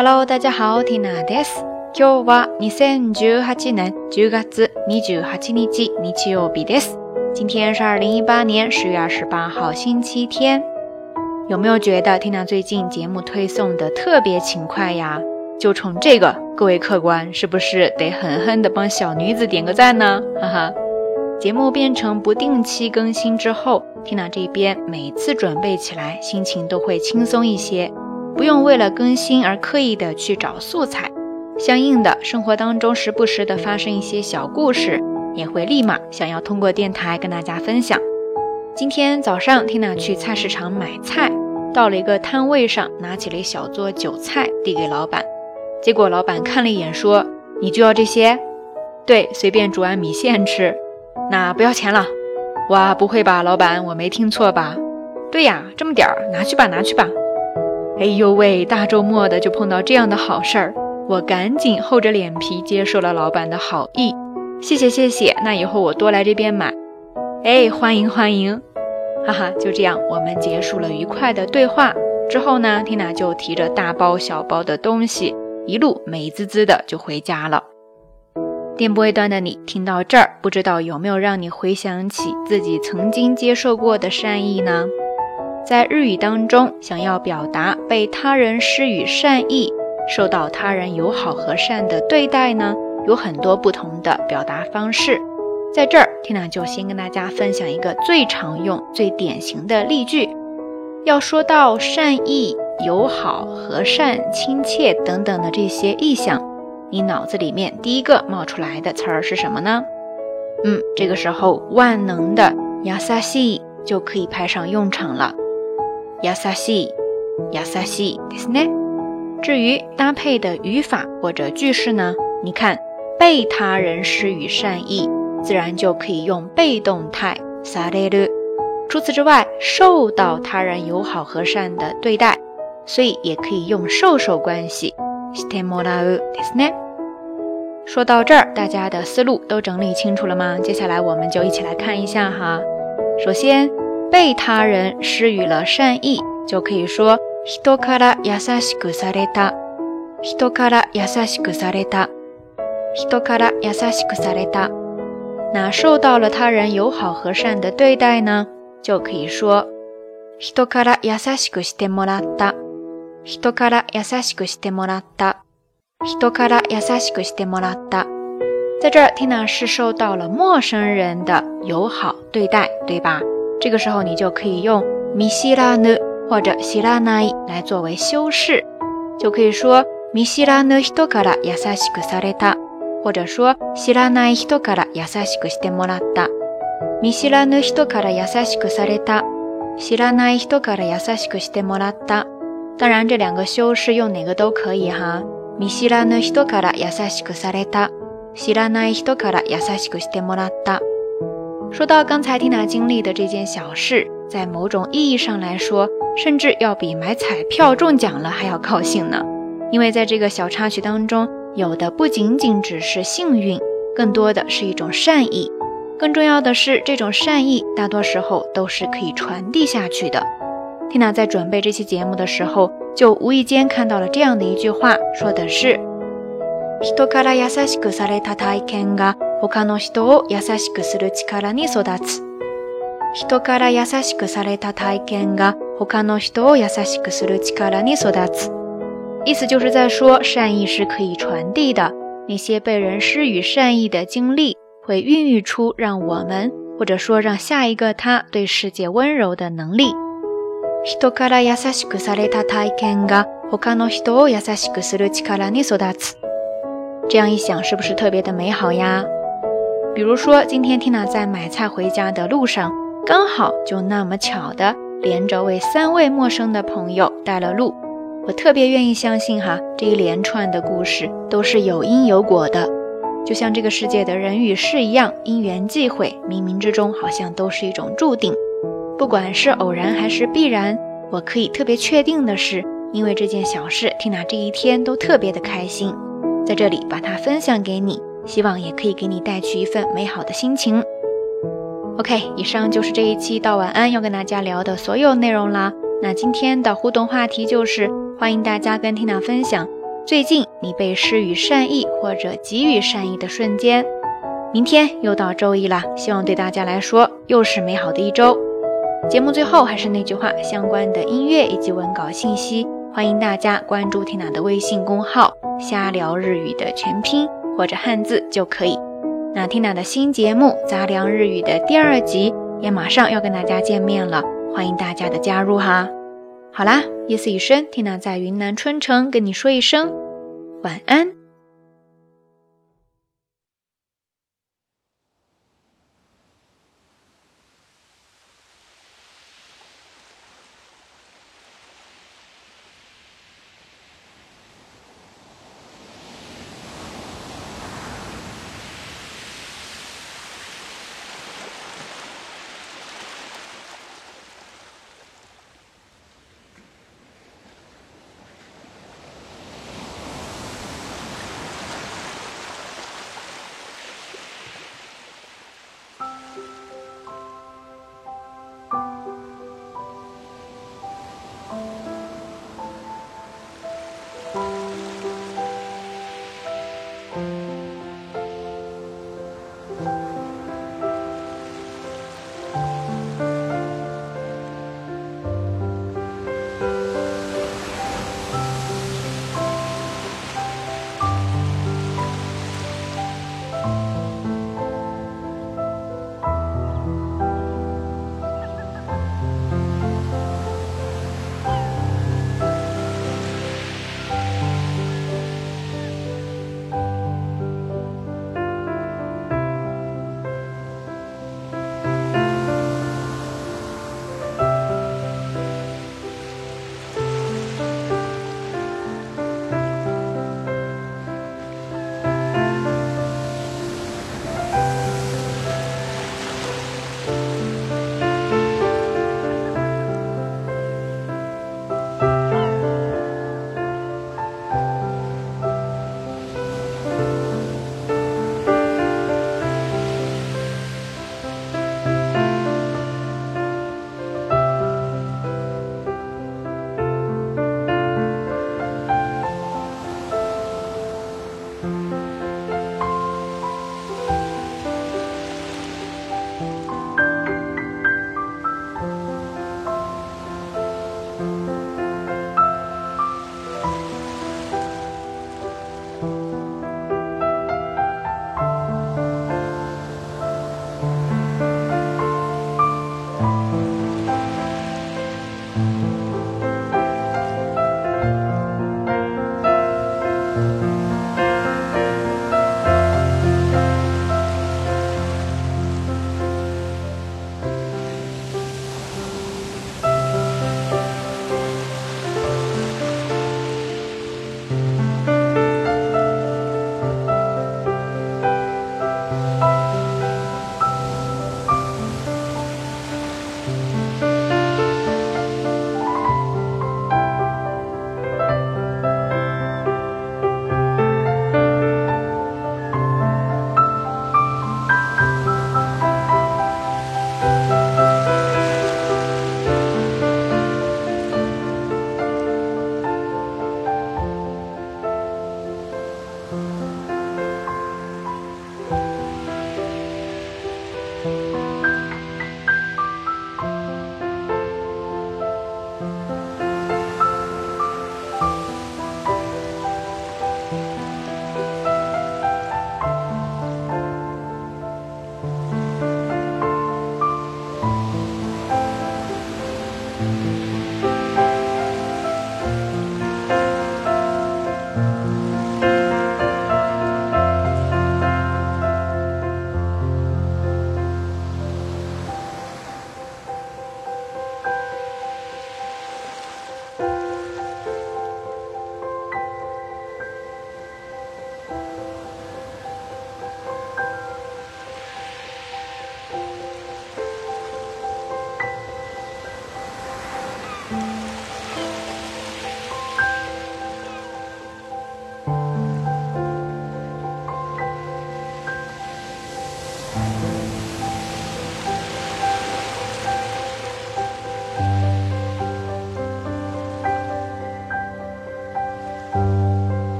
Hello，大家好，n a です。今日は二千十八年十月二十八日日曜日です。今天是二零一八年十月二十八号星期天。有没有觉得 n 娜最近节目推送的特别勤快呀？就冲这个，各位客官是不是得狠狠的帮小女子点个赞呢？哈哈，节目变成不定期更新之后，n 娜这边每次准备起来，心情都会轻松一些。不用为了更新而刻意的去找素材，相应的，生活当中时不时的发生一些小故事，也会立马想要通过电台跟大家分享。今天早上，Tina 去菜市场买菜，到了一个摊位上，拿起了一小撮韭菜递给老板，结果老板看了一眼说：“你就要这些？对，随便煮碗米线吃，那不要钱了。”哇，不会吧，老板，我没听错吧？对呀，这么点儿，拿去吧，拿去吧。哎呦喂，大周末的就碰到这样的好事儿，我赶紧厚着脸皮接受了老板的好意。谢谢谢谢，那以后我多来这边买。哎，欢迎欢迎，哈哈，就这样，我们结束了愉快的对话。之后呢，缇娜就提着大包小包的东西，一路美滋滋的就回家了。电波一端的你，听到这儿，不知道有没有让你回想起自己曾经接受过的善意呢？在日语当中，想要表达被他人施予善意、受到他人友好和善的对待呢，有很多不同的表达方式。在这儿，天亮就先跟大家分享一个最常用、最典型的例句。要说到善意、友好、和善、亲切等等的这些意象，你脑子里面第一个冒出来的词儿是什么呢？嗯，这个时候万能的“ s さし i 就可以派上用场了。亚萨西，要啥系，对不对？至于搭配的语法或者句式呢？你看，被他人施予善意，自然就可以用被动态。啥嘞嘞？除此之外，受到他人友好和善的对待，所以也可以用受受关系。啥嘞？说到这儿，大家的思路都整理清楚了吗？接下来我们就一起来看一下哈。首先。被他人施予了善意，就可以说人から優しくされた。ヒから優しくされた。ヒから優しくされた。那受到了他人友好和善的对待呢，就可以说ヒから優しくしてもらった。ヒから優しくしてもらった。ヒから優しくしてもらった。在这儿 t i n a 是受到了陌生人的友好对待，对吧？这个时候，你就可以用“ミ知らな或者“知らない”来作为修饰，就可以说“ミ知らない人から優しくされた”或者说“知らない人から優しくしてもらった”。当然，这两个修饰用哪个都可以哈。“ミ拉らな多卡か亚萨西くされた”、“知らない人から優しくしてもらった”。说到刚才缇娜经历的这件小事，在某种意义上来说，甚至要比买彩票中奖了还要高兴呢。因为在这个小插曲当中，有的不仅仅只是幸运，更多的是一种善意。更重要的是，这种善意大多时候都是可以传递下去的。缇娜在准备这期节目的时候，就无意间看到了这样的一句话，说的是：“人から優しくされた体験が。”他の人を優しくする力に育つ。人から優しくされた体験が他の人を優しくする力に育つ。意思就是在说，善意是可以传递的。那些被人施予善意的经历，会孕育出让我们，或者说让下一个他对世界温柔的能力。人から優しくされた体験が他の人を優しくする力に育つ。这样一想，是不是特别的美好呀？比如说，今天缇娜在买菜回家的路上，刚好就那么巧的连着为三位陌生的朋友带了路。我特别愿意相信哈，这一连串的故事都是有因有果的，就像这个世界的人与事一样，因缘际会，冥冥之中好像都是一种注定。不管是偶然还是必然，我可以特别确定的是，因为这件小事，缇娜这一天都特别的开心。在这里把它分享给你。希望也可以给你带去一份美好的心情。OK，以上就是这一期到晚安要跟大家聊的所有内容啦。那今天的互动话题就是，欢迎大家跟 n 娜分享最近你被施予善意或者给予善意的瞬间。明天又到周一了，希望对大家来说又是美好的一周。节目最后还是那句话，相关的音乐以及文稿信息，欢迎大家关注 n 娜的微信公号“瞎聊日语”的全拼。或者汉字就可以。那 Tina 的新节目《杂粮日语》的第二集也马上要跟大家见面了，欢迎大家的加入哈。好啦，夜色已深，Tina 在云南春城跟你说一声晚安。